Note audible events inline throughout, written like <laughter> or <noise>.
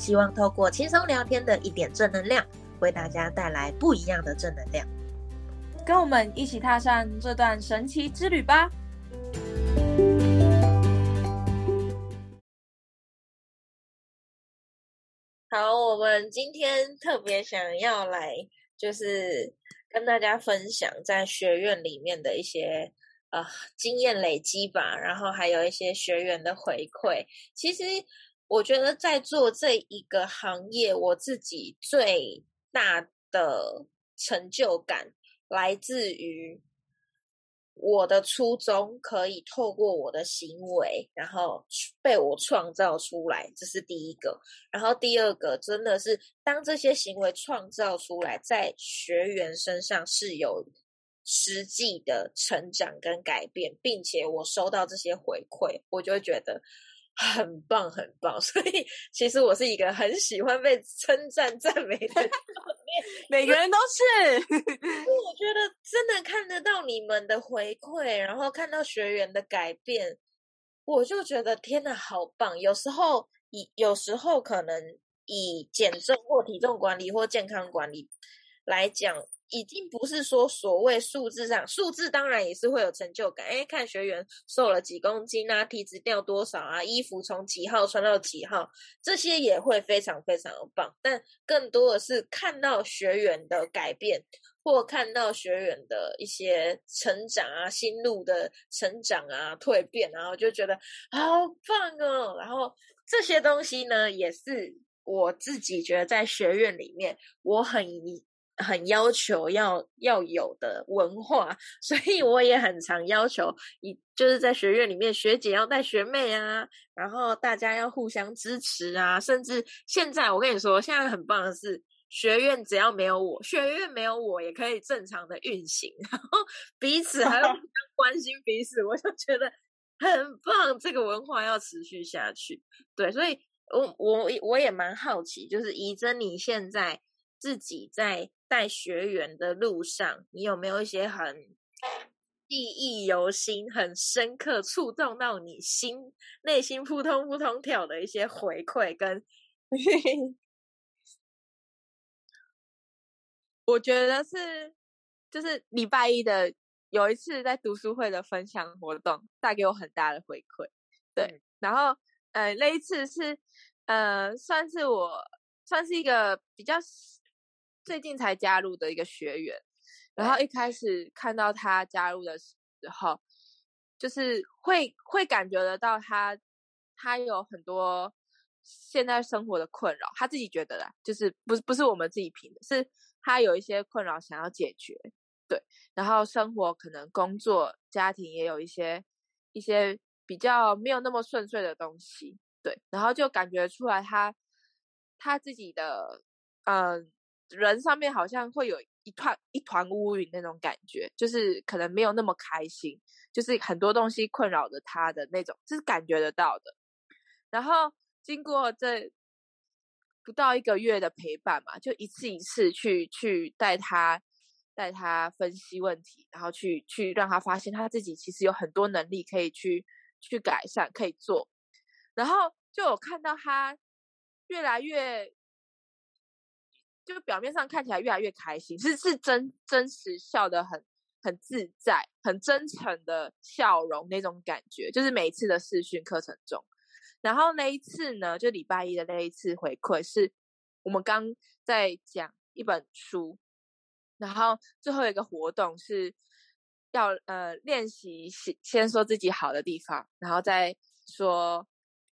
希望透过轻松聊天的一点正能量，为大家带来不一样的正能量。跟我们一起踏上这段神奇之旅吧！好，我们今天特别想要来，就是跟大家分享在学院里面的一些呃经验累积吧，然后还有一些学员的回馈。其实我觉得在做这一个行业，我自己最大的成就感。来自于我的初衷，可以透过我的行为，然后被我创造出来，这是第一个。然后第二个，真的是当这些行为创造出来，在学员身上是有实际的成长跟改变，并且我收到这些回馈，我就会觉得。很棒，很棒。<laughs> 所以其实我是一个很喜欢被称赞、赞美的。<laughs> 每个人都是。<laughs> 我觉得真的看得到你们的回馈，然后看到学员的改变，我就觉得天哪，好棒！有时候以有时候可能以减重或体重管理或健康管理来讲。已经不是说所谓数字上，数字当然也是会有成就感。哎，看学员瘦了几公斤啊，体脂掉多少啊，衣服从几号穿到几号，这些也会非常非常的棒。但更多的是看到学员的改变，或看到学员的一些成长啊，心路的成长啊，蜕变，然后就觉得好棒哦。然后这些东西呢，也是我自己觉得在学院里面，我很。很要求要要有的文化，<laughs> 所以我也很常要求，一就是在学院里面，学姐要带学妹啊，然后大家要互相支持啊，甚至现在我跟你说，现在很棒的是，学院只要没有我，学院没有我也可以正常的运行，<laughs> 然后彼此还要互相 <laughs> 关心彼此，我就觉得很棒，这个文化要持续下去。对，所以我我我也蛮好奇，就是怡珍你现在自己在。带学员的路上，你有没有一些很记忆犹新、很深刻、触动到你心内心扑通扑通跳的一些回馈？跟 <laughs> 我觉得是，就是礼拜一的有一次在读书会的分享活动，带给我很大的回馈。对，然后呃，那一次是呃，算是我算是一个比较。最近才加入的一个学员，然后一开始看到他加入的时候，就是会会感觉得到他他有很多现在生活的困扰，他自己觉得啦，就是不是不是我们自己评的，是他有一些困扰想要解决，对，然后生活可能工作家庭也有一些一些比较没有那么顺遂的东西，对，然后就感觉出来他他自己的嗯。人上面好像会有一团一团乌云那种感觉，就是可能没有那么开心，就是很多东西困扰着他的那种，就是感觉得到的。然后经过这不到一个月的陪伴嘛，就一次一次去去带他带他分析问题，然后去去让他发现他自己其实有很多能力可以去去改善，可以做。然后就有看到他越来越。就表面上看起来越来越开心，是是真真实笑的很很自在、很真诚的笑容那种感觉，就是每一次的试训课程中。然后那一次呢，就礼拜一的那一次回馈，是我们刚在讲一本书，然后最后一个活动是要呃练习先先说自己好的地方，然后再说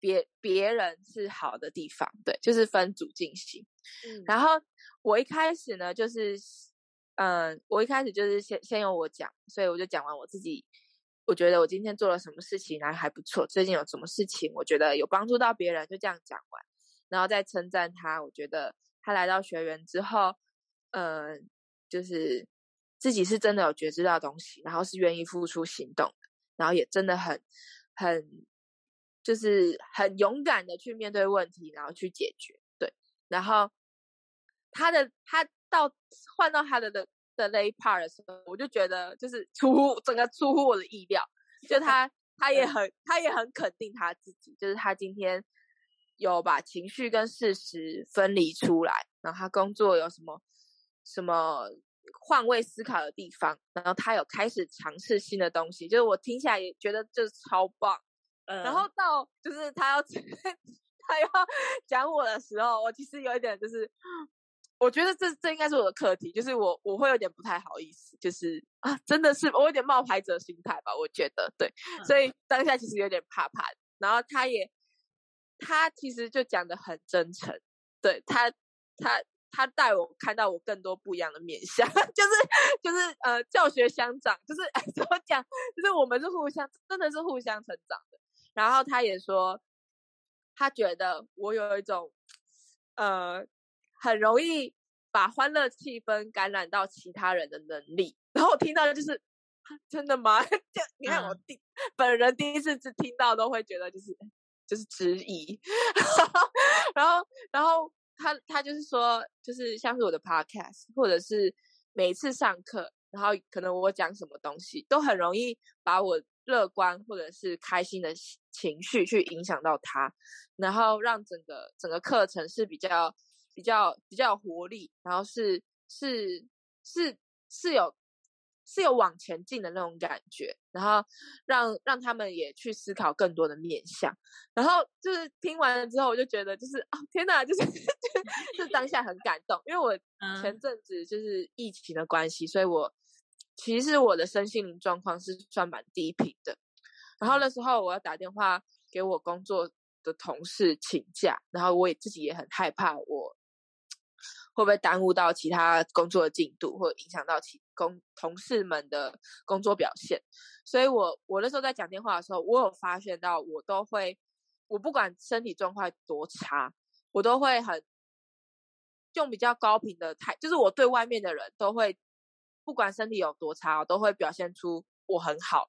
别别人是好的地方，对，就是分组进行，然后。我一开始呢，就是，嗯，我一开始就是先先由我讲，所以我就讲完我自己，我觉得我今天做了什么事情，然后还不错，最近有什么事情，我觉得有帮助到别人，就这样讲完。然后再称赞他。我觉得他来到学员之后，嗯，就是自己是真的有觉知到东西，然后是愿意付出行动，然后也真的很很就是很勇敢的去面对问题，然后去解决。对，然后他的他到换到他的的的那一 part 的时候，我就觉得就是出乎整个出乎我的意料，就他。<laughs> 他也很，他也很肯定他自己，就是他今天有把情绪跟事实分离出来，然后他工作有什么什么换位思考的地方，然后他有开始尝试新的东西，就是我听起来也觉得就是超棒。然后到就是他要他要 <laughs> 讲我的时候，我其实有一点就是。我觉得这这应该是我的课题，就是我我会有点不太好意思，就是啊，真的是我有点冒牌者心态吧，我觉得对，所以当下其实有点怕怕的。然后他也他其实就讲的很真诚，对他他他带我看到我更多不一样的面相，<laughs> 就是就是呃教学相长，就是 <laughs> 怎么讲，就是我们是互相真的是互相成长的。然后他也说，他觉得我有一种呃。很容易把欢乐气氛感染到其他人的能力，<laughs> 然后我听到的就是真的吗？<laughs> 就你看我第本人第一次只听到都会觉得就是就是质疑，<laughs> 然后然后他他就是说就是像是我的 podcast 或者是每次上课，然后可能我讲什么东西都很容易把我乐观或者是开心的情绪去影响到他，然后让整个整个课程是比较。比较比较有活力，然后是是是是有是有往前进的那种感觉，然后让让他们也去思考更多的面向，然后就是听完了之后，我就觉得就是哦天哪，就是 <laughs> 就当下很感动，因为我前阵子就是疫情的关系，所以我其实我的身心灵状况是算蛮低频的，然后那时候我要打电话给我工作的同事请假，然后我也自己也很害怕我。会不会耽误到其他工作的进度，或影响到其工同事们的工作表现？所以，我我那时候在讲电话的时候，我有发现到，我都会，我不管身体状况多差，我都会很用比较高频的态，就是我对外面的人都会，不管身体有多差，我都会表现出我很好，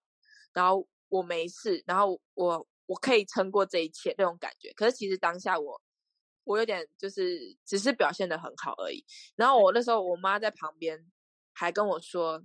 然后我没事，然后我我可以撑过这一切那种感觉。可是其实当下我。我有点就是只是表现的很好而已，然后我那时候我妈在旁边还跟我说：“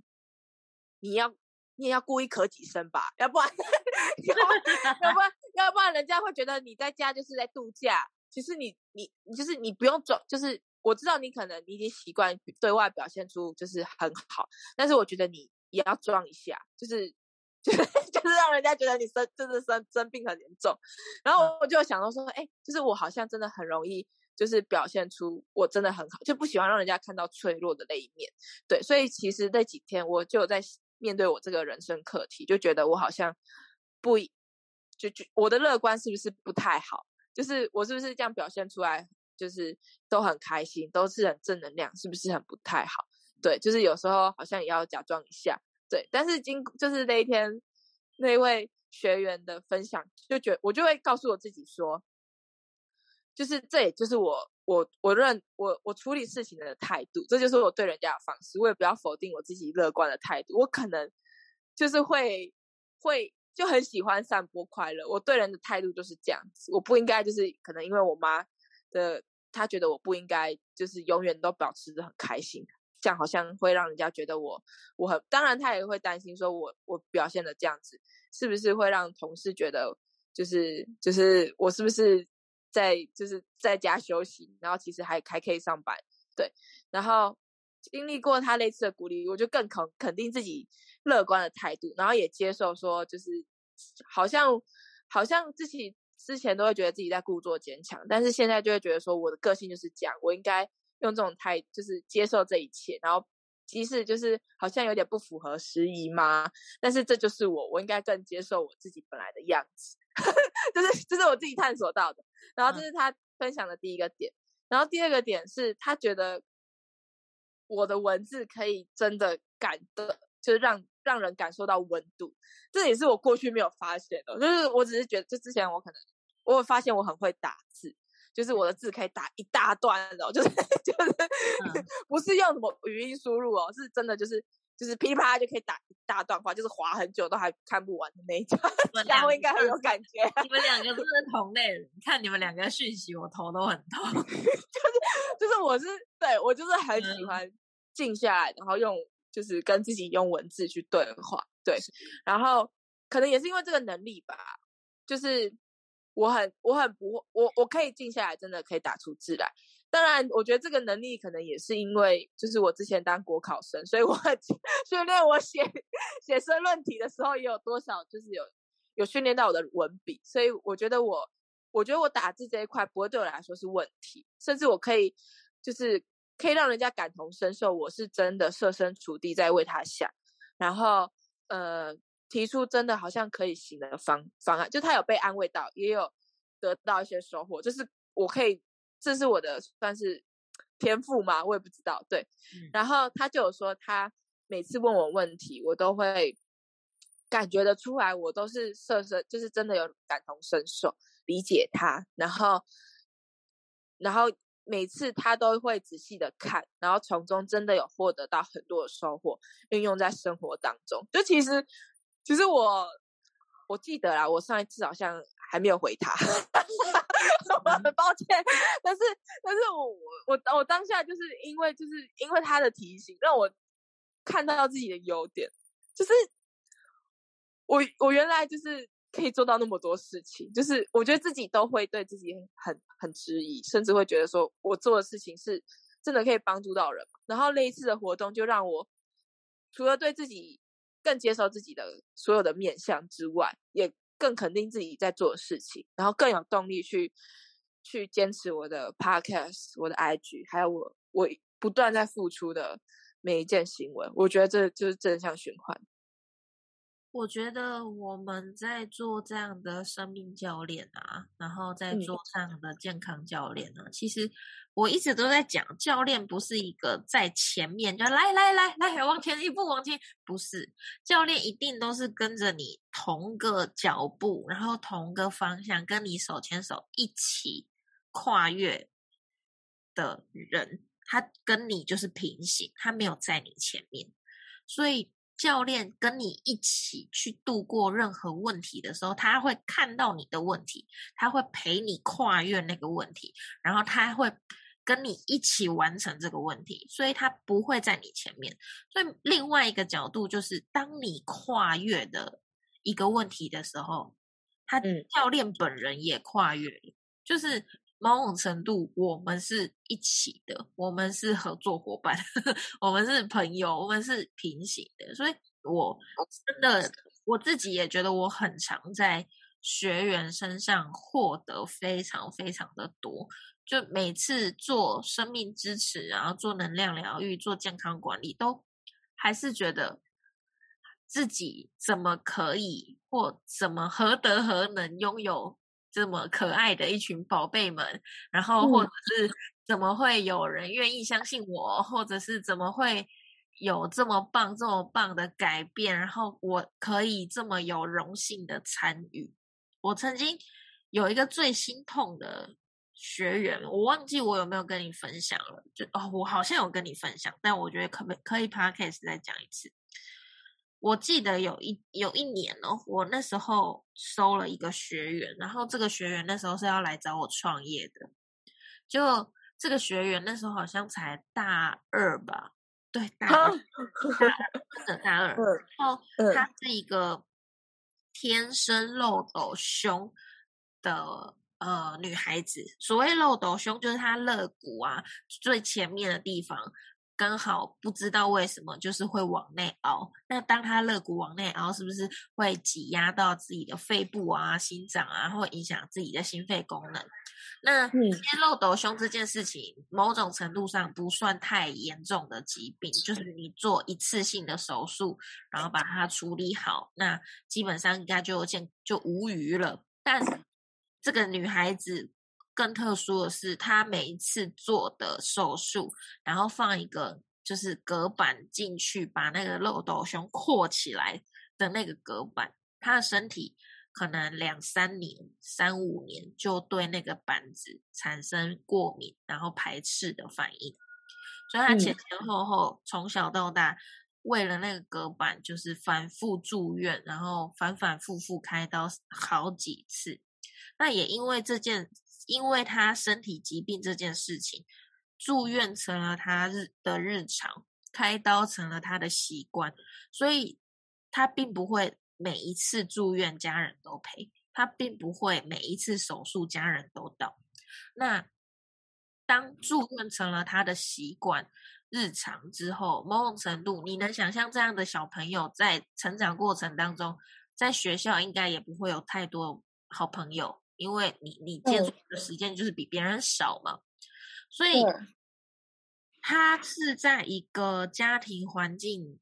你要你也要故意咳几声吧，要不然要不然要不然人家会觉得你在家就是在度假。其实你你你就是你不用装，就是我知道你可能你已经习惯对外表现出就是很好，但是我觉得你也要装一下，就是。<laughs> ”就是就是让人家觉得你生就是生生病很严重，然后我就想到说，哎，就是我好像真的很容易，就是表现出我真的很好，就不喜欢让人家看到脆弱的那一面。对，所以其实那几天我就在面对我这个人生课题，就觉得我好像不，就就我的乐观是不是不太好？就是我是不是这样表现出来，就是都很开心，都是很正能量，是不是很不太好？对，就是有时候好像也要假装一下。对，但是经就是那一天那位学员的分享，就觉我就会告诉我自己说，就是这也就是我我我认我我处理事情的态度，这就是我对人家的方式。我也不要否定我自己乐观的态度，我可能就是会会就很喜欢散播快乐。我对人的态度就是这样子，我不应该就是可能因为我妈的他觉得我不应该就是永远都保持着很开心。这样好像会让人家觉得我我很，当然他也会担心说，我我表现的这样子，是不是会让同事觉得就是就是我是不是在就是在家休息，然后其实还还可以上班，对。然后经历过他类似的鼓励，我就更肯肯定自己乐观的态度，然后也接受说，就是好像好像自己之前都会觉得自己在故作坚强，但是现在就会觉得说，我的个性就是这样，我应该。用这种态，就是接受这一切，然后即使就是好像有点不符合时宜嘛，但是这就是我，我应该更接受我自己本来的样子，<laughs> 就是这是我自己探索到的。然后这是他分享的第一个点，然后第二个点是他觉得我的文字可以真的感的，就是让让人感受到温度，这也是我过去没有发现的。就是我只是觉得，就之前我可能我有发现我很会打字。就是我的字可以打一大段哦，<laughs> 就是就是不是用什么语音输入哦，是真的就是就是噼啪就可以打一大段话，就是划很久都还看不完的那一种。两位应该很有感觉，你们两个真是 <laughs> 同类人。看你们两个讯息，我头都很痛。就是就是我是对我就是很喜欢静下来，然后用就是跟自己用文字去对话，对，然后可能也是因为这个能力吧，就是。我很我很不我我可以静下来，真的可以打出字来。当然，我觉得这个能力可能也是因为，就是我之前当国考生，所以我训练我写写申论题的时候，也有多少就是有有训练到我的文笔。所以我觉得我我觉得我打字这一块不会对我来说是问题，甚至我可以就是可以让人家感同身受，我是真的设身处地在为他想，然后呃。提出真的好像可以行的方方案，就他有被安慰到，也有得到一些收获，就是我可以，这是我的算是天赋嘛，我也不知道。对，然后他就有说，他每次问我问题，我都会感觉得出来，我都是设身，就是真的有感同身受，理解他，然后，然后每次他都会仔细的看，然后从中真的有获得到很多的收获，运用在生活当中，就其实。其实我我记得啦，我上一次好像还没有回他，<laughs> 我很抱歉。但是但是我我我当下就是因为就是因为他的提醒，让我看到自己的优点，就是我我原来就是可以做到那么多事情，就是我觉得自己都会对自己很很质疑，甚至会觉得说我做的事情是真的可以帮助到人。然后那一次的活动就让我除了对自己。更接受自己的所有的面相之外，也更肯定自己在做的事情，然后更有动力去去坚持我的 podcast、我的 IG，还有我我不断在付出的每一件行为。我觉得这就是正向循环。我觉得我们在做这样的生命教练啊，然后在做这样的健康教练啊，其实我一直都在讲，教练不是一个在前面就来来来来往前一步往前，不是教练一定都是跟着你同个脚步，然后同个方向，跟你手牵手一起跨越的人，他跟你就是平行，他没有在你前面，所以。教练跟你一起去度过任何问题的时候，他会看到你的问题，他会陪你跨越那个问题，然后他会跟你一起完成这个问题，所以他不会在你前面。所以另外一个角度就是，当你跨越的一个问题的时候，他教练本人也跨越了，就是。某种程度，我们是一起的，我们是合作伙伴，<laughs> 我们是朋友，我们是平行的。所以，我真的我自己也觉得我很常在学员身上获得非常非常的多。就每次做生命支持，然后做能量疗愈，做健康管理，都还是觉得自己怎么可以，或怎么何德何能拥有。这么可爱的一群宝贝们，然后或者是怎么会有人愿意相信我，或者是怎么会有这么棒、这么棒的改变，然后我可以这么有荣幸的参与。我曾经有一个最心痛的学员，我忘记我有没有跟你分享了，就哦，我好像有跟你分享，但我觉得可不可以 podcast 再讲一次。我记得有一有一年哦，我那时候收了一个学员，然后这个学员那时候是要来找我创业的，就这个学员那时候好像才大二吧，对，大二，大二，大二，然后她是一个天生漏斗胸的呃女孩子，所谓漏斗胸就是她肋骨啊最前面的地方。刚好不知道为什么，就是会往内凹。那当他肋骨往内凹，是不是会挤压到自己的肺部啊、心脏啊，会影响自己的心肺功能？那先漏斗胸这件事情，某种程度上不算太严重的疾病，就是你做一次性的手术，然后把它处理好，那基本上应该就见就无虞了。但这个女孩子。更特殊的是，他每一次做的手术，然后放一个就是隔板进去，把那个漏斗胸扩起来的那个隔板，他的身体可能两三年、三五年就对那个板子产生过敏，然后排斥的反应。所以他前前后后从小到大，为了那个隔板，就是反复住院，然后反反复复开刀好几次。那也因为这件，因为他身体疾病这件事情，住院成了他日的日常，开刀成了他的习惯，所以他并不会每一次住院家人都陪，他并不会每一次手术家人都到。那当住院成了他的习惯、日常之后，某种程度，你能想象这样的小朋友在成长过程当中，在学校应该也不会有太多好朋友，因为你你接触的时间就是比别人少嘛。所以，他是在一个家庭环境。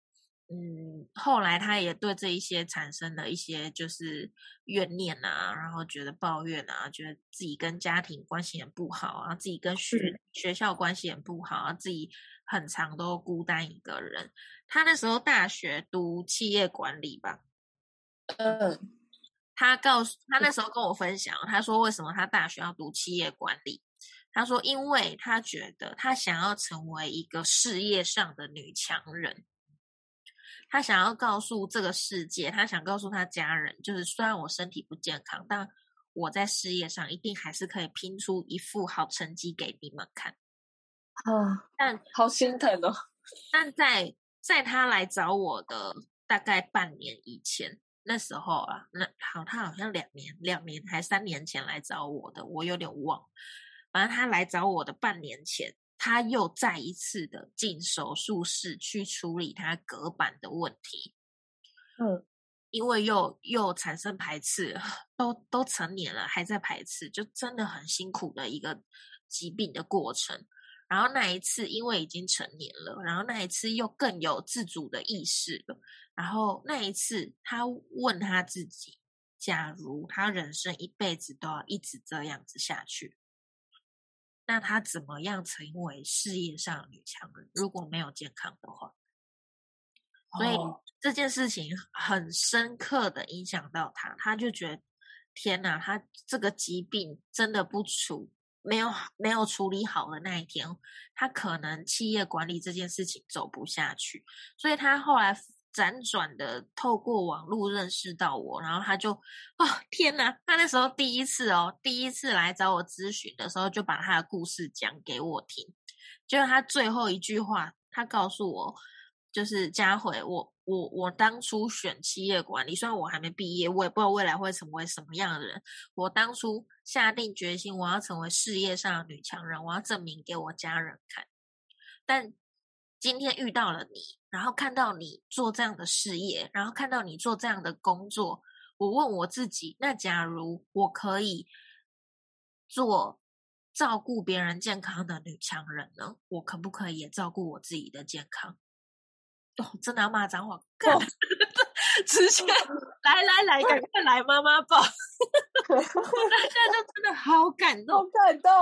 嗯，后来他也对这一些产生了一些就是怨念啊，然后觉得抱怨啊，觉得自己跟家庭关系很不好啊，自己跟学学校关系很不好啊，自己很长都孤单一个人。他那时候大学读企业管理吧，嗯，他告诉他那时候跟我分享，他说为什么他大学要读企业管理？他说因为他觉得他想要成为一个事业上的女强人。他想要告诉这个世界，他想告诉他家人，就是虽然我身体不健康，但我在事业上一定还是可以拼出一副好成绩给你们看。啊，但好心疼哦。但在在他来找我的大概半年以前，那时候啊，那好，他好像两年、两年还三年前来找我的，我有点忘。反正他来找我的半年前。他又再一次的进手术室去处理他隔板的问题，嗯，因为又又产生排斥，都都成年了还在排斥，就真的很辛苦的一个疾病的过程。然后那一次因为已经成年了，然后那一次又更有自主的意识了。然后那一次他问他自己：假如他人生一辈子都要一直这样子下去？那他怎么样成为事业上女强人？如果没有健康的话，所以这件事情很深刻的影响到他，他就觉得天哪，他这个疾病真的不处没有没有处理好的那一天，他可能企业管理这件事情走不下去，所以他后来。辗转的透过网络认识到我，然后他就，哦天哪！他那时候第一次哦，第一次来找我咨询的时候，就把他的故事讲给我听。就是他最后一句话，他告诉我，就是佳慧，我我我当初选企业管理，虽然我还没毕业，我也不知道未来会成为什么样的人。我当初下定决心，我要成为事业上的女强人，我要证明给我家人看。但今天遇到了你。然后看到你做这样的事业，然后看到你做这样的工作，我问我自己：那假如我可以做照顾别人健康的女强人呢？我可不可以也照顾我自己的健康？哦，真的要骂脏话！<laughs> 直接 <laughs> 来来来，赶快来妈妈抱！<laughs> 我现在就真的好感动，好感动，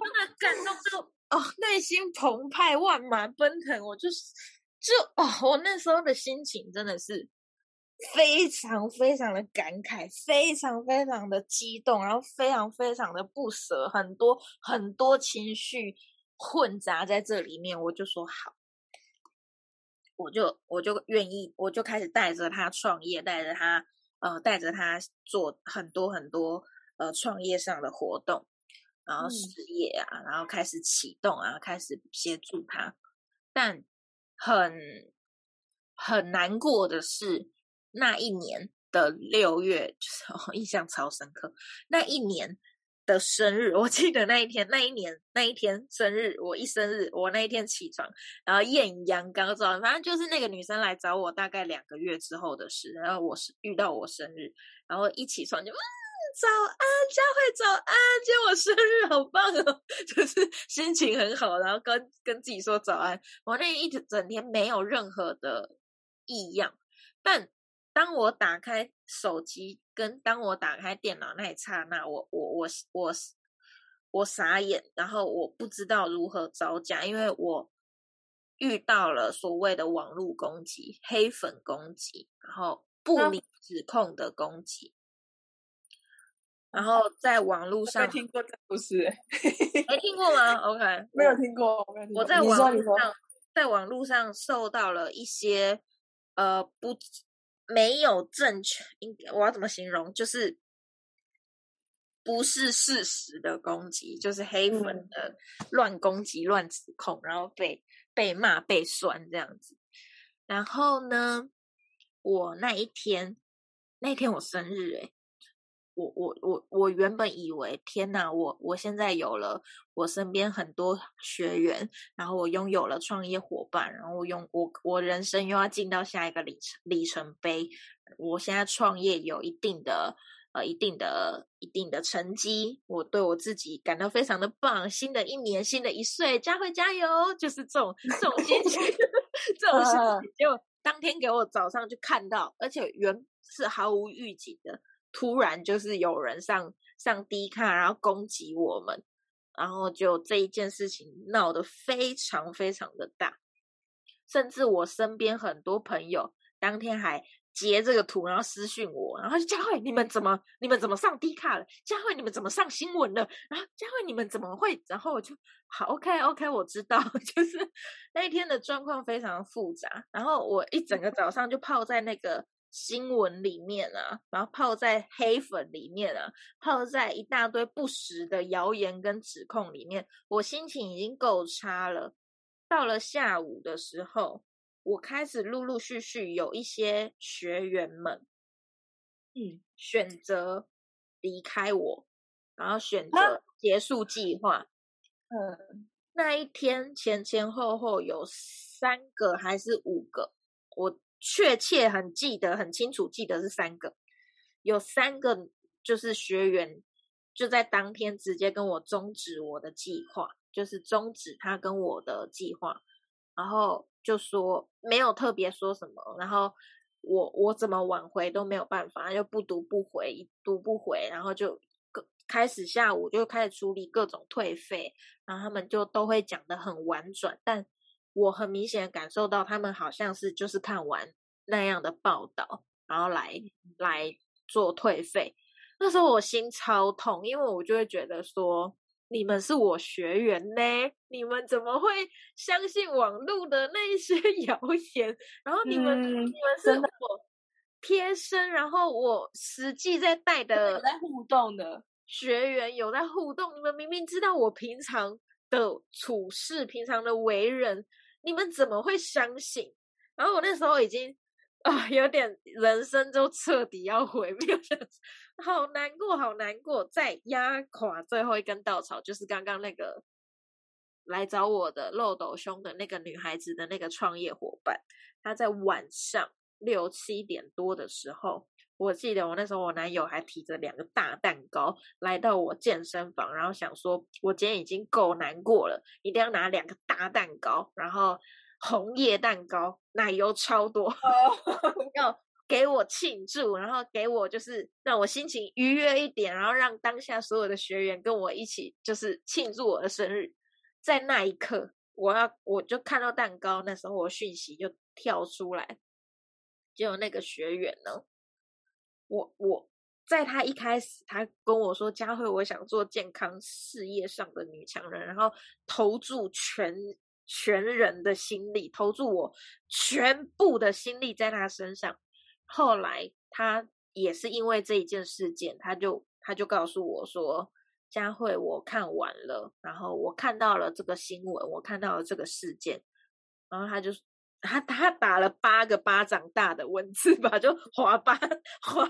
真的感动就哦，内心澎湃，万马奔腾，我就是。就哦，我那时候的心情真的是非常非常的感慨，非常非常的激动，然后非常非常的不舍，很多很多情绪混杂在这里面。我就说好，我就我就愿意，我就开始带着他创业，带着他呃，带着他做很多很多呃创业上的活动，然后事业啊，然后开始启动啊，开始协助他，但。很很难过的是，那一年的六月，就是印象超深刻。那一年的生日，我记得那一天，那一年那一天生日，我一生日，我那一天起床，然后艳阳高照，反正就是那个女生来找我，大概两个月之后的事。然后我是遇到我生日，然后一起床就。早安，佳慧，早安！今天我生日，好棒哦，就是心情很好，然后跟跟自己说早安。我那一整天没有任何的异样，但当我打开手机，跟当我打开电脑那一刹那，我我我我我傻眼，然后我不知道如何招架，因为我遇到了所谓的网络攻击、黑粉攻击，然后不理指控的攻击。然后在网络上没听过这故事，<laughs> 没听过吗？OK，<laughs> 没有听过，没有听过。我在网络上，在网络上受到了一些呃不没有正确，应我要怎么形容？就是不是事实的攻击，就是黑粉嗯的乱攻击、乱指控，然后被被骂、被酸这样子。然后呢，我那一天，那一天我生日诶、我我我我原本以为天呐，我我现在有了我身边很多学员，然后我拥有了创业伙伴，然后我用我我人生又要进到下一个里程里程碑。我现在创业有一定的呃一定的一定的成绩，我对我自己感到非常的棒。新的一年，新的一岁，佳慧加油！就是这种这种心情，<laughs> 这种心嗯情。结果当天给我早上就看到，而且原是毫无预警的，突然就是有人上上低卡，然后攻击我们，然后就这一件事情闹得非常非常的大，甚至我身边很多朋友当天还截这个图，然后私讯我，然后就佳慧，你们怎么你们怎么上低卡了？佳慧，你们怎么上新闻了？然后佳慧，你们怎么会？然后我就好，OK OK，我知道，<laughs> 就是那一天的状况非常复杂，然后我一整个早上就泡在那个新闻里面啊，然后泡在黑粉里面啊，泡在一大堆不实的谣言跟指控里面，我心情已经够差了。到了下午的时候，我开始陆陆续续有一些学员们，嗯，选择离开我，然后选啊择结束计划。嗯，那一天前前后后有三个还是五个，我确切很记得很清楚，记得是三个，有三个就是学员就在当天直接跟我终止我的计划，就是终止他跟我的计划，然后就说没有特别说什么，然后我我怎么挽回都没有办法，就不读不回，一读不回，然后就各开始下午就开始处理各种退费，然后他们就都会讲的很婉转，但我很明显地感受到他们好像是就是看完那样的报道，然后来来做退费。那时候我心超痛，因为我就会觉得说，你们是我学员呢，你们怎么会相信网络的那一些 <laughs> 谣言？然后你们、嗯你们是我贴身，然后我实际在带有的在互动的，学员有在互动，你们明明知道我平常的处事、平常的为人，你们怎么会相信？然后我那时候已经啊、有点人生就彻底要毁灭了，好难过，好难过。再压垮最后一根稻草，就是刚刚那个来找我的漏斗兄的那个女孩子的那个创业伙伴，她在晚上六七点多的时候，我记得我那时候我男友还提着两个大蛋糕来到我健身房，然后想说我今天已经够难过了，一定要拿两个大蛋糕，然后红叶蛋糕奶油超多，<laughs> 要给我庆祝，然后给我就是让我心情愉悦一点，然后让当下所有的学员跟我一起就是庆祝我的生日。在那一刻，我要我就看到蛋糕，那时候我讯息就跳出来，结果那个学员呢，我我在他一开始，他跟我说：“佳慧，我想做健康事业上的女强人，然后投注全全人的心力，投注我全部的心力在他身上。”后来他也是因为这一件事件，他就他就告诉我说：“佳慧，我看完了，然后我看到了这个新闻，我看到了这个事件，然后他就他他打了八个巴掌大的文字吧，就滑巴滑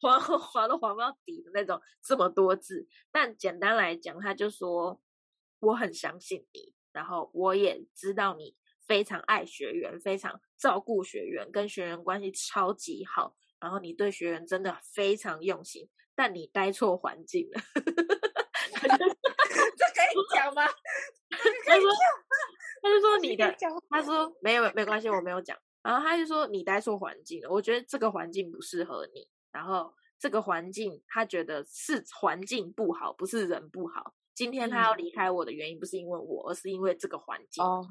滑滑都滑不到底的那种，这么多字。但简单来讲，他就说我很相信你，然后我也知道你非常爱学员，非常照顾学员，跟学员关系超级好，然后你对学员真的非常用心，但你待错环境了。<laughs> <laughs> 这可以讲吗？他说，他就说你的，讲他说没有没关系，我没有讲。然后他就说你待错环境了，我觉得这个环境不适合你。然后这个环境，他觉得是环境不好，不是人不好。今天他要离开我的原因不是因为我，而是因为这个环境。哦，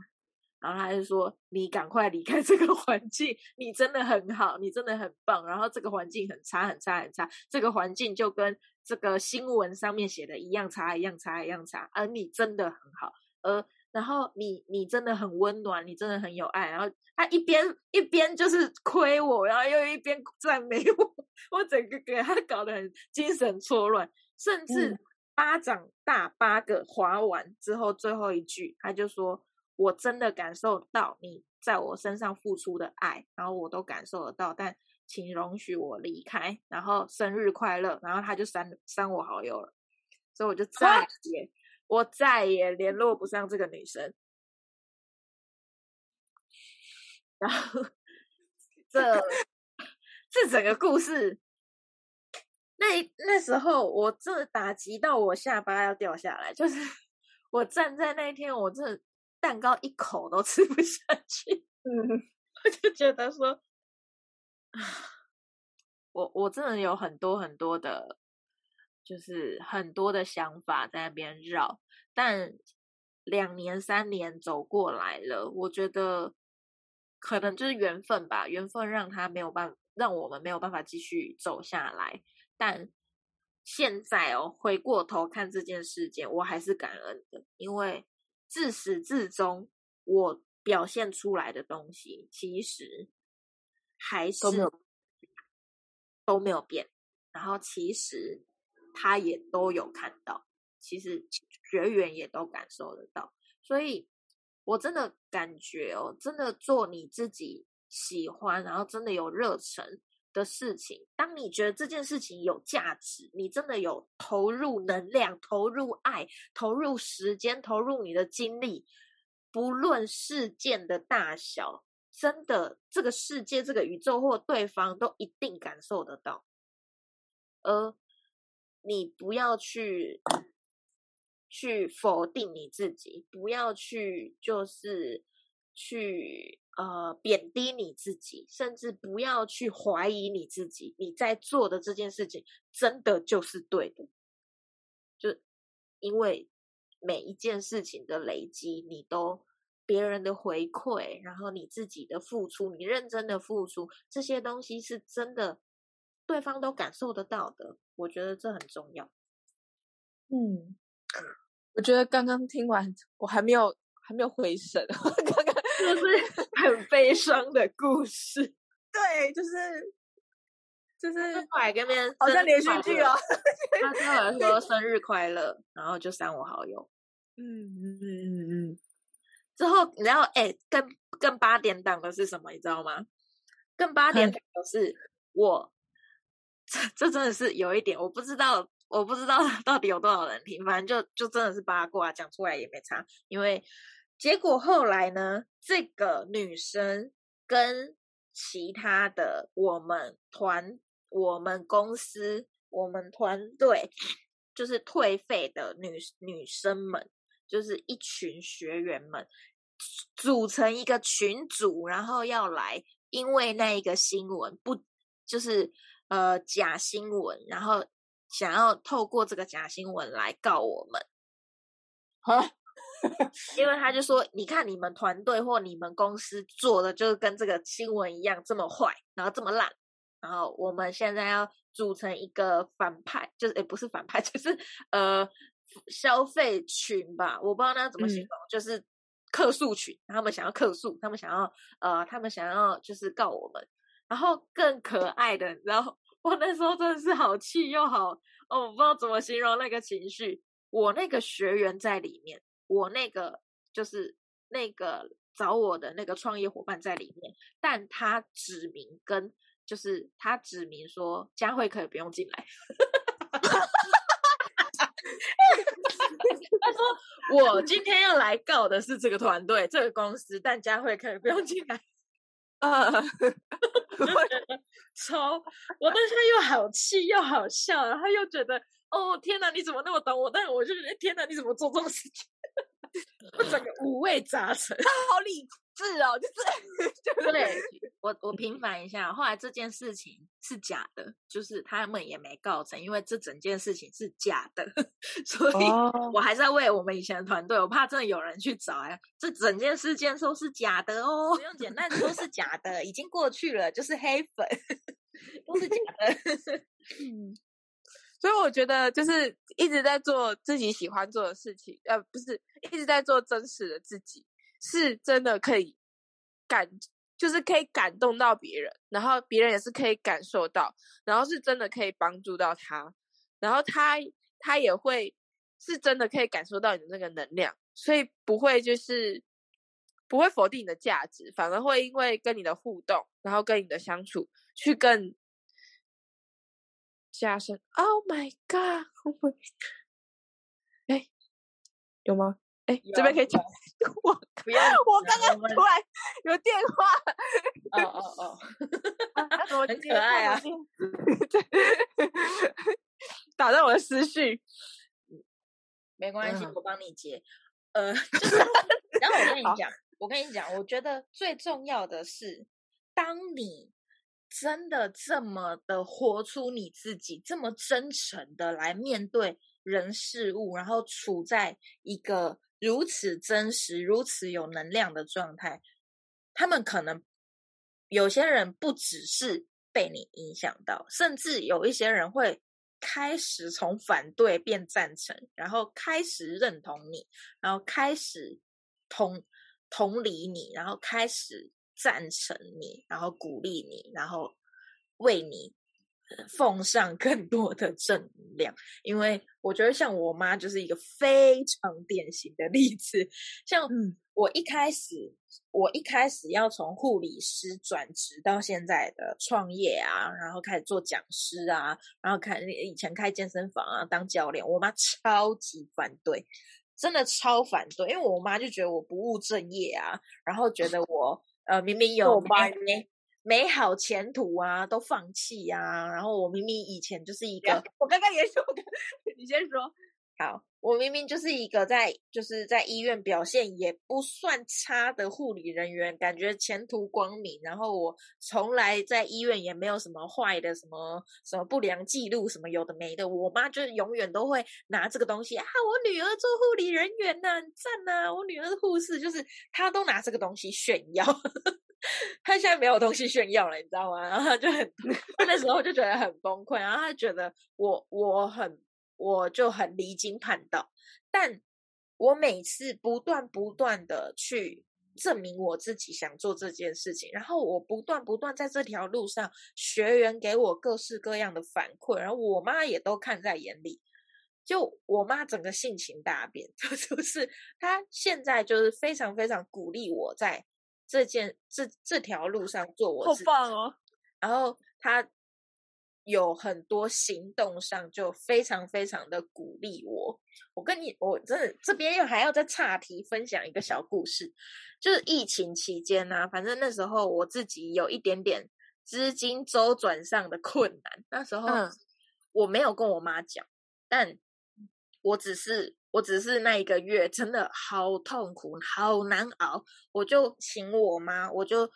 然后他就说：“你赶快离开这个环境，你真的很好，你真的很棒。然后这个环境很差，很差，很差。这个环境就跟这个新闻上面写的一样差，一样差，一样差，而你真的很好，而然后你你真的很温暖，你真的很有爱，然后他一边一边就是亏我，然后又一边赞美我，我整个给他搞得很精神错乱，甚至巴掌大八个划完之后，最后一句他就说：“我真的感受到你在我身上付出的爱，然后我都感受得到，但。”请容许我离开，然后生日快乐，然后他就删删我好友了，所以我就再？也我再也联络不上这个女生。然后这这整个故事，那那时候我真的打击到我下巴要掉下来，就是我站在那一天，我真的蛋糕一口都吃不下去，嗯，<laughs> 我就觉得说。我我真的有很多很多的，就是很多的想法在那边绕，但两年三年走过来了，我觉得可能就是缘分吧，缘分让他没有办法，让我们没有办法继续走下来。但现在哦，回过头看这件事件，我还是感恩的，因为自始至终我表现出来的东西，其实。还是都没有变，然后其实他也都有看到，其实学员也都感受得到，所以我真的感觉哦，真的做你自己喜欢，然后真的有热忱的事情，当你觉得这件事情有价值，你真的有投入能量、投入爱、投入时间、投入你的精力，不论事件的大小。真的，这个世界、这个宇宙或对方都一定感受得到，而你不要去去否定你自己，不要去就是去呃贬低你自己，甚至不要去怀疑你自己。你在做的这件事情，真的就是对的，就因为每一件事情的累积，你都。别人的回馈，然后你自己的付出，你认真的付出，这些东西是真的，对方都感受得到的。我觉得这很重要。嗯，我觉得刚刚听完，我还没有还没有回神，<laughs> 刚刚就是很悲伤的故事。<laughs> 对，就是就是快跟别人好像连续剧哦。<laughs> 他跟我说生日快乐，然后就删我好友。嗯嗯嗯嗯嗯。之后，你知道，哎，更更八点档的是什么？你知道吗？更八点档的是我，这这真的是有一点，我不知道，我不知道到底有多少人听，反正就就真的是八卦，讲出来也没差。因为结果后来呢，这个女生跟其他的我们团、我们公司、我们团队，就是退费的女女生们。就是一群学员们组成一个群组，然后要来，因为那一个新闻不就是呃假新闻，然后想要透过这个假新闻来告我们。啊，因为他就说，你看你们团队或你们公司做的就是跟这个新闻一样这么坏，然后这么烂，然后我们现在要组成一个反派，就是也不是反派，<laughs> 就是呃。消费群吧，我不知道那怎么形容，就是客诉群。他们想要客诉，他们想要呃，他们想要就是告我们。然后更可爱的，然后我那时候真的是好气又好哦，我不知道怎么形容那个情绪。我那个学员在里面，我那个就是那个找我的那个创业伙伴在里面，但他指明跟就是他指明说佳慧可以不用进来。<laughs> 他说：“我今天要来告的是这个团队、这个公司，但佳慧可以不用进来。” <laughs> 啊，<laughs> 超！我当时又好气又好笑，然后又觉得：“哦，天哪，你怎么那么懂我？”但是我就觉得：“天哪，你怎么做这种事情？”我 <laughs> 整个五味杂陈。他好理智哦，就是 <laughs> 对。<laughs> 我我平反一下，后来这件事情是假的，就是他们也没告成，因为这整件事情是假的，所以我还是要为我们以前的团队，我怕真的有人去找呀，这整件事件都是假的哦，不用简单，都是假的，已经过去了，就是黑粉，都是假的。嗯，所以我觉得就是一直在做自己喜欢做的事情，呃，不是一直在做真实的自己，是真的可以感，就是可以感动到别人，然后别人也是可以感受到，然后是真的可以帮助到他，然后他他也会是真的可以感受到你的那个能量，所以不会就是不会否定你的价值，反而会因为跟你的互动，然后跟你的相处去更。加深，Oh my God！Oh my，哎，有吗？哎，这边可以讲。<laughs> 我 <laughs> 不要，我刚刚突然有电话。哦哦哦，很可爱啊！<laughs> 打断我的思绪。没关系，我帮你接。呃，就是，然后我跟你讲，我跟你讲，我觉得最重要的是，当你。真的这么的活出你自己，这么真诚的来面对人事物，然后处在一个如此真实、如此有能量的状态，他们可能有些人不只是被你影响到，甚至有一些人会开始从反对变赞成，然后开始认同你，然后开始同同理你，然后开始。赞成你，然后鼓励你，然后为你奉上更多的正能量。因为我觉得，像我妈就是一个非常典型的例子。像我一开始，我一开始要从护理师转职到现在的创业啊，然后开始做讲师啊，然后开以前开健身房啊，当教练，我妈超级反对，真的超反对，因为我妈就觉得我不务正业啊，然后觉得我。呃，明明有美美好前途啊，都放弃啊。然后我明明以前就是一个，我刚刚也说，<laughs> 你先说。好，我明明就是一个在就是在医院表现也不算差的护理人员，感觉前途光明。然后我从来在医院也没有什么坏的，什么什么不良记录，什么有的没的。我妈就永远都会拿这个东西啊，我女儿做护理人员呢，赞呐！我女儿是护士，就是她都拿这个东西炫耀。<laughs> 她现在没有东西炫耀了，你知道吗？然后她就很那时候就觉得很崩溃，然后她觉得我我很。我就很离经叛道，但我每次不断不断的去证明我自己想做这件事情，然后我不断不断在这条路上，学员给我各式各样的反馈，然后我妈也都看在眼里，就我妈整个性情大变，<laughs> 就是她现在就是非常非常鼓励我在这件这这条路上做我自己，好棒哦，然后她。有很多行动上就非常非常的鼓励我。我跟你，我真的这边又还要再岔题分享一个小故事，就是疫情期间呢，反正那时候我自己有一点点资金周转上的困难，那时候我没有跟我妈讲，但我只是我只是那一个月真的好痛苦，好难熬，我就请我妈，我就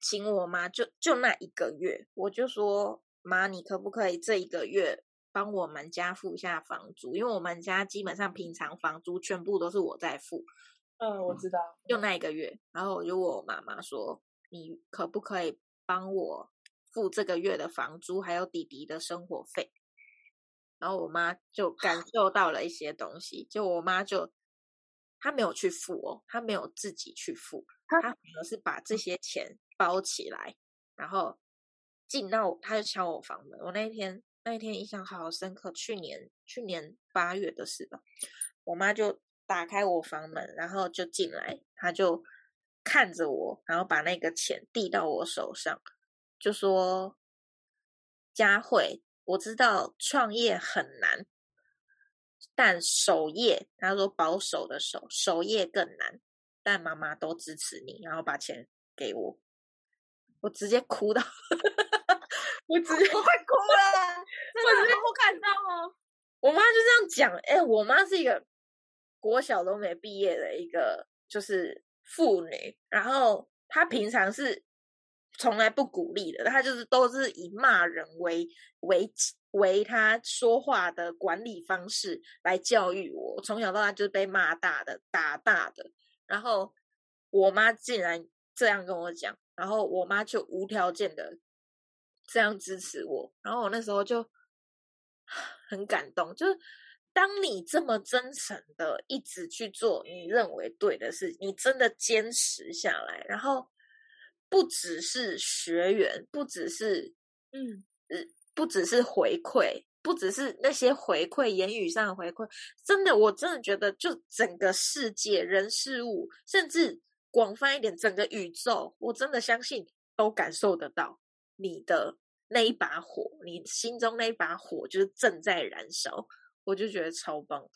请我妈，就就那一个月，我就说。妈，你可不可以这一个月帮我们家付一下房租？因为我们家基本上平常房租全部都是我在付。嗯，我知道。就那一个月，然后我就问我妈妈说：“你可不可以帮我付这个月的房租，还有弟弟的生活费？”然后我妈就感受到了一些东西，就我妈就她没有去付哦，她没有自己去付，她反而是把这些钱包起来，然后。进到他就敲我房门，我那一天那一天印象好深刻。去年去年八月的事吧，我妈就打开我房门，然后就进来，他就看着我，然后把那个钱递到我手上，就说：“佳慧，我知道创业很难，但守业，他说保守的守守业更难，但妈妈都支持你，然后把钱给我，我直接哭到。”我快哭了，我直接不看到哦。我妈就这样讲，哎，我妈是一个国小都没毕业的一个就是妇女，然后她平常是从来不鼓励的，她就是都是以骂人为为为她说话的管理方式来教育我。从小到大就是被骂大的，打大的。然后我妈竟然这样跟我讲，然后我妈就无条件的。这样支持我，然后我那时候就很感动。就是当你这么真诚的一直去做你认为对的事，你真的坚持下来，然后不只是学员，不只是嗯，不只是回馈，不只是那些回馈，言语上的回馈，真的，我真的觉得，就整个世界人事物，甚至广泛一点，整个宇宙，我真的相信都感受得到你的那一把火，你心中那一把火就是正在燃烧，我就觉得超棒的。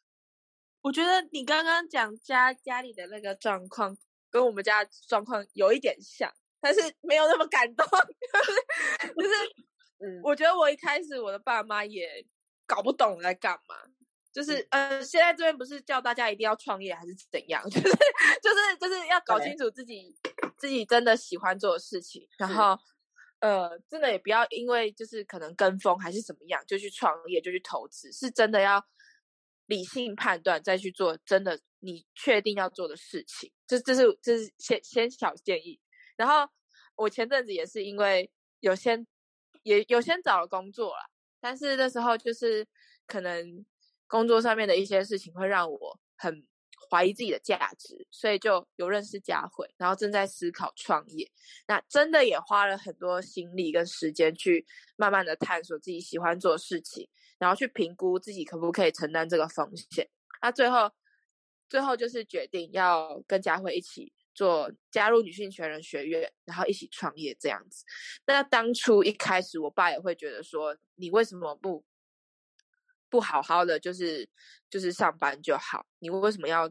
我觉得你刚刚讲家家里的那个状况，跟我们家状况有一点像，但是没有那么感动，就是。<laughs> 嗯，我觉得我一开始我的爸妈也搞不懂在干嘛，就是呃，现在这边不是叫大家一定要创业还是怎样，<laughs> 就是就是就是要搞清楚自己自己真的喜欢做的事情，然后呃，真的也不要因为就是可能跟风还是怎么样就去创业就去投资，是真的要理性判断再去做真的你确定要做的事情，这这是这是先先小建议。然后我前阵子也是因为有先。也有先找了工作了，但是那时候就是可能工作上面的一些事情会让我很怀疑自己的价值，所以就有认识佳慧，然后正在思考创业。那真的也花了很多心力跟时间去慢慢的探索自己喜欢做的事情，然后去评估自己可不可以承担这个风险。那最后最后就是决定要跟佳慧一起。做加入女性全人学院，然后一起创业这样子。那当初一开始，我爸也会觉得说，你为什么不不好好的，就是就是上班就好？你为什么要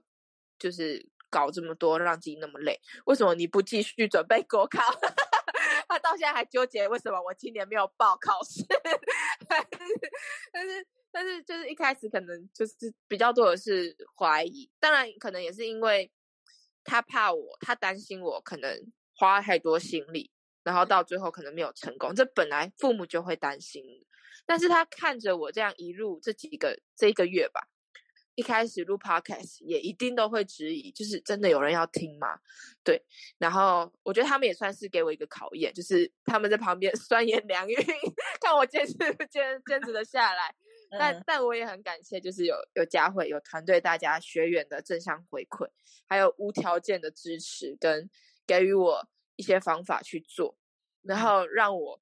就是搞这么多，让自己那么累？为什么你不继续准备国考？<laughs> 他到现在还纠结为什么我今年没有报考试。<laughs> 但是但是就是一开始可能就是比较多的是怀疑，当然可能也是因为。他怕我，他担心我可能花太多心力，然后到最后可能没有成功。这本来父母就会担心，但是他看着我这样一路这几个这一个月吧，一开始录 podcast 也一定都会质疑，就是真的有人要听吗？对，然后我觉得他们也算是给我一个考验，就是他们在旁边 <laughs> 酸言凉语，看我坚持坚坚持的下来。<laughs> 但但我也很感谢，就是有有佳慧有团队大家学员的正向回馈，还有无条件的支持跟给予我一些方法去做，然后让我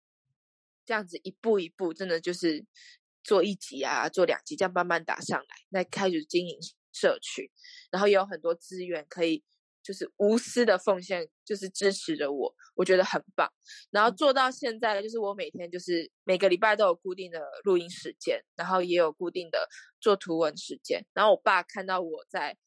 这样子一步一步，真的就是做一集啊，做两集，这样慢慢打上来，那开始经营社群，然后也有很多资源可以。就是无私的奉献，就是支持着我，我觉得很棒。然后做到现在，就是我每天就是每个礼拜都有固定的录音时间，然后也有固定的做图文时间。然后我爸看到我在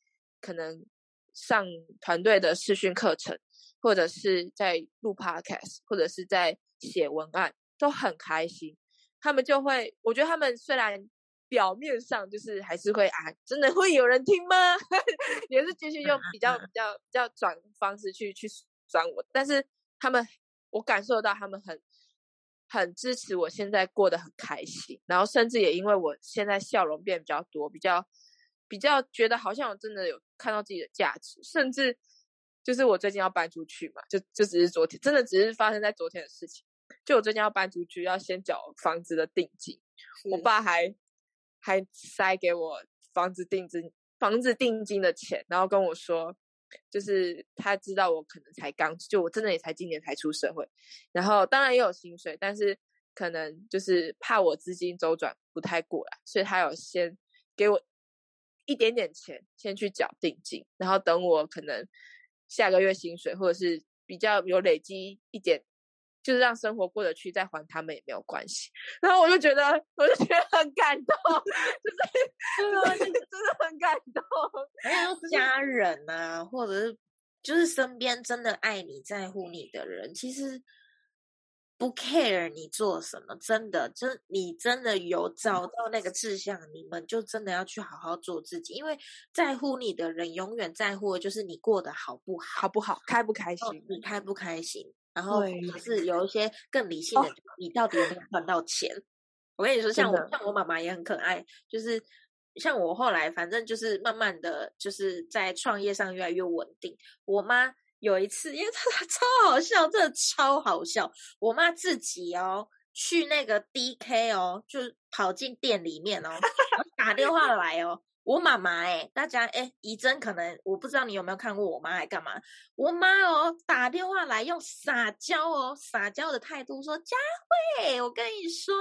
可能上团队的视讯课程，或者是在录 podcast，或者是在写文案，都很开心。他们就会，我觉得他们虽然。表面上就是还是会啊，真的会有人听吗？<laughs> 也是继续用比较比 <laughs> 较比较转方式去去转我，但是他们我感受到他们很很支持我现在过得很开心，然后甚至也因为我现在笑容变比较多，比较比较觉得好像我真的有看到自己的价值，甚至就是我最近要搬出去嘛，就就只是昨天，真的只是发生在昨天的事情，就我最近要搬出去，要先缴房子的定金，我爸还。还塞给我房子定金、房子定金的钱，然后跟我说，就是他知道我可能才刚，就我真的也才今年才出社会，然后当然也有薪水，但是可能就是怕我资金周转不太过来，所以他有先给我一点点钱，先去缴定金，然后等我可能下个月薪水或者是比较有累积一点。就是让生活过得去，再还他们也没有关系。然后我就觉得，我就觉得很感动，就是真的很感动。还有家人啊，或者是就是身边真的爱你、在乎你的人，其实不 care 你做什么，真的，真你真的有找到那个志向，你们就真的要去好好做自己。因为在乎你的人，永远在乎的就是你过得好不好，好不好，开不开心，你开不开心。然后是有一些更理性的，你到底有没有赚到钱？我跟你说，像我像我妈妈也很可爱，就是像我后来，反正就是慢慢的就是在创业上越来越稳定。我妈有一次，因为她超好笑，真的超好笑。我妈自己哦去那个 DK 哦，就跑进店里面哦，打电话来哦。我妈妈哎，大家哎，怡珍可能我不知道你有没有看过我妈来干嘛？我妈哦打电话来用撒娇哦撒娇的态度说：“佳慧，我跟你说，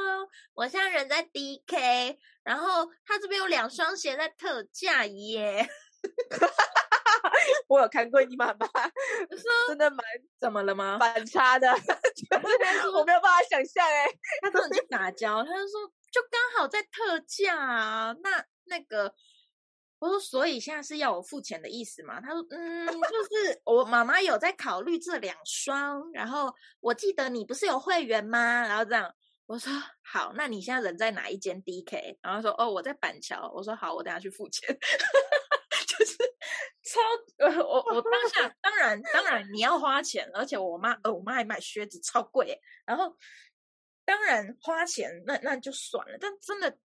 我现在人在 DK，然后他这边有两双鞋在特价耶。<laughs> ”我有看过你妈妈，真的蛮怎么了吗？反差的，我没有办法想象哎，他真的去撒娇，他就说就刚好在特价啊，那那个。我说，所以现在是要我付钱的意思吗？他说，嗯，就是我妈妈有在考虑这两双，然后我记得你不是有会员吗？然后这样，我说好，那你现在人在哪一间 DK？然后说，哦，我在板桥。我说好，我等下去付钱。<laughs> 就是超，我我当下当然当然你要花钱，而且我妈呃我妈还买靴子超贵，然后当然花钱那那就算了，但真的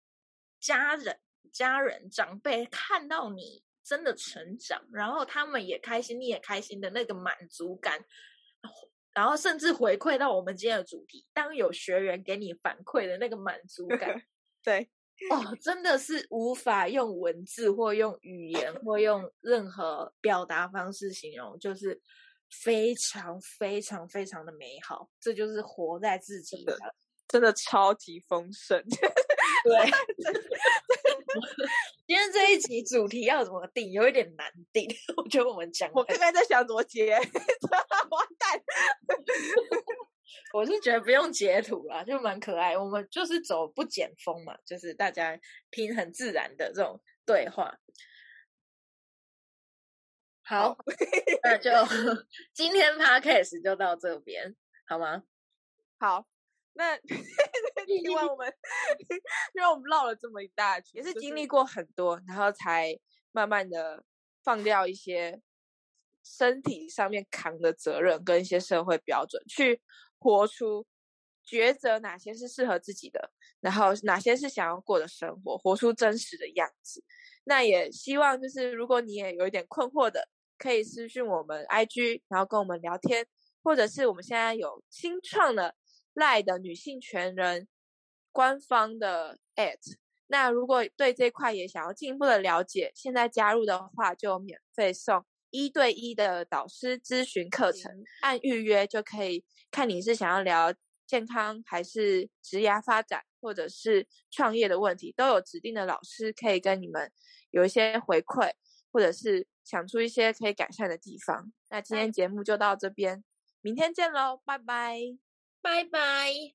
家人。家人长辈看到你真的成长，然后他们也开心，你也开心的那个满足感，然后甚至回馈到我们今天的主题，当有学员给你反馈的那个满足感，<laughs> 对哦，真的是无法用文字或用语言或用任何表达方式形容，就是非常非常非常的美好。这就是活在自己的，真的超级丰盛。<laughs> <laughs> 对。今天这一集主题要怎么定？有一点难定。我觉得我们讲，我刚刚在想怎么截，<laughs> 完蛋。我是觉得不用截图啦，就蛮可爱。我们就是走不剪风嘛，就是大家听很自然的这种对话。好，那就今天 podcast 就到这边，好吗？好。那 <laughs> 因为我们 <laughs> 因为我们唠了这么一大圈，也是经历过很多，然后才慢慢的放掉一些身体上面扛的责任跟一些社会标准，去活出抉择哪些是适合自己的，然后哪些是想要过的生活，活出真实的样子。那也希望就是如果你也有一点困惑的，可以私信我们 IG，然后跟我们聊天，或者是我们现在有新创的。赖的女性权人官方的 at，那如果对这块也想要进一步的了解，现在加入的话就免费送一对一的导师咨询课程，按预约就可以看你是想要聊健康还是职涯发展，或者是创业的问题，都有指定的老师可以跟你们有一些回馈，或者是想出一些可以改善的地方。那今天节目就到这边，明天见喽，拜拜。拜拜。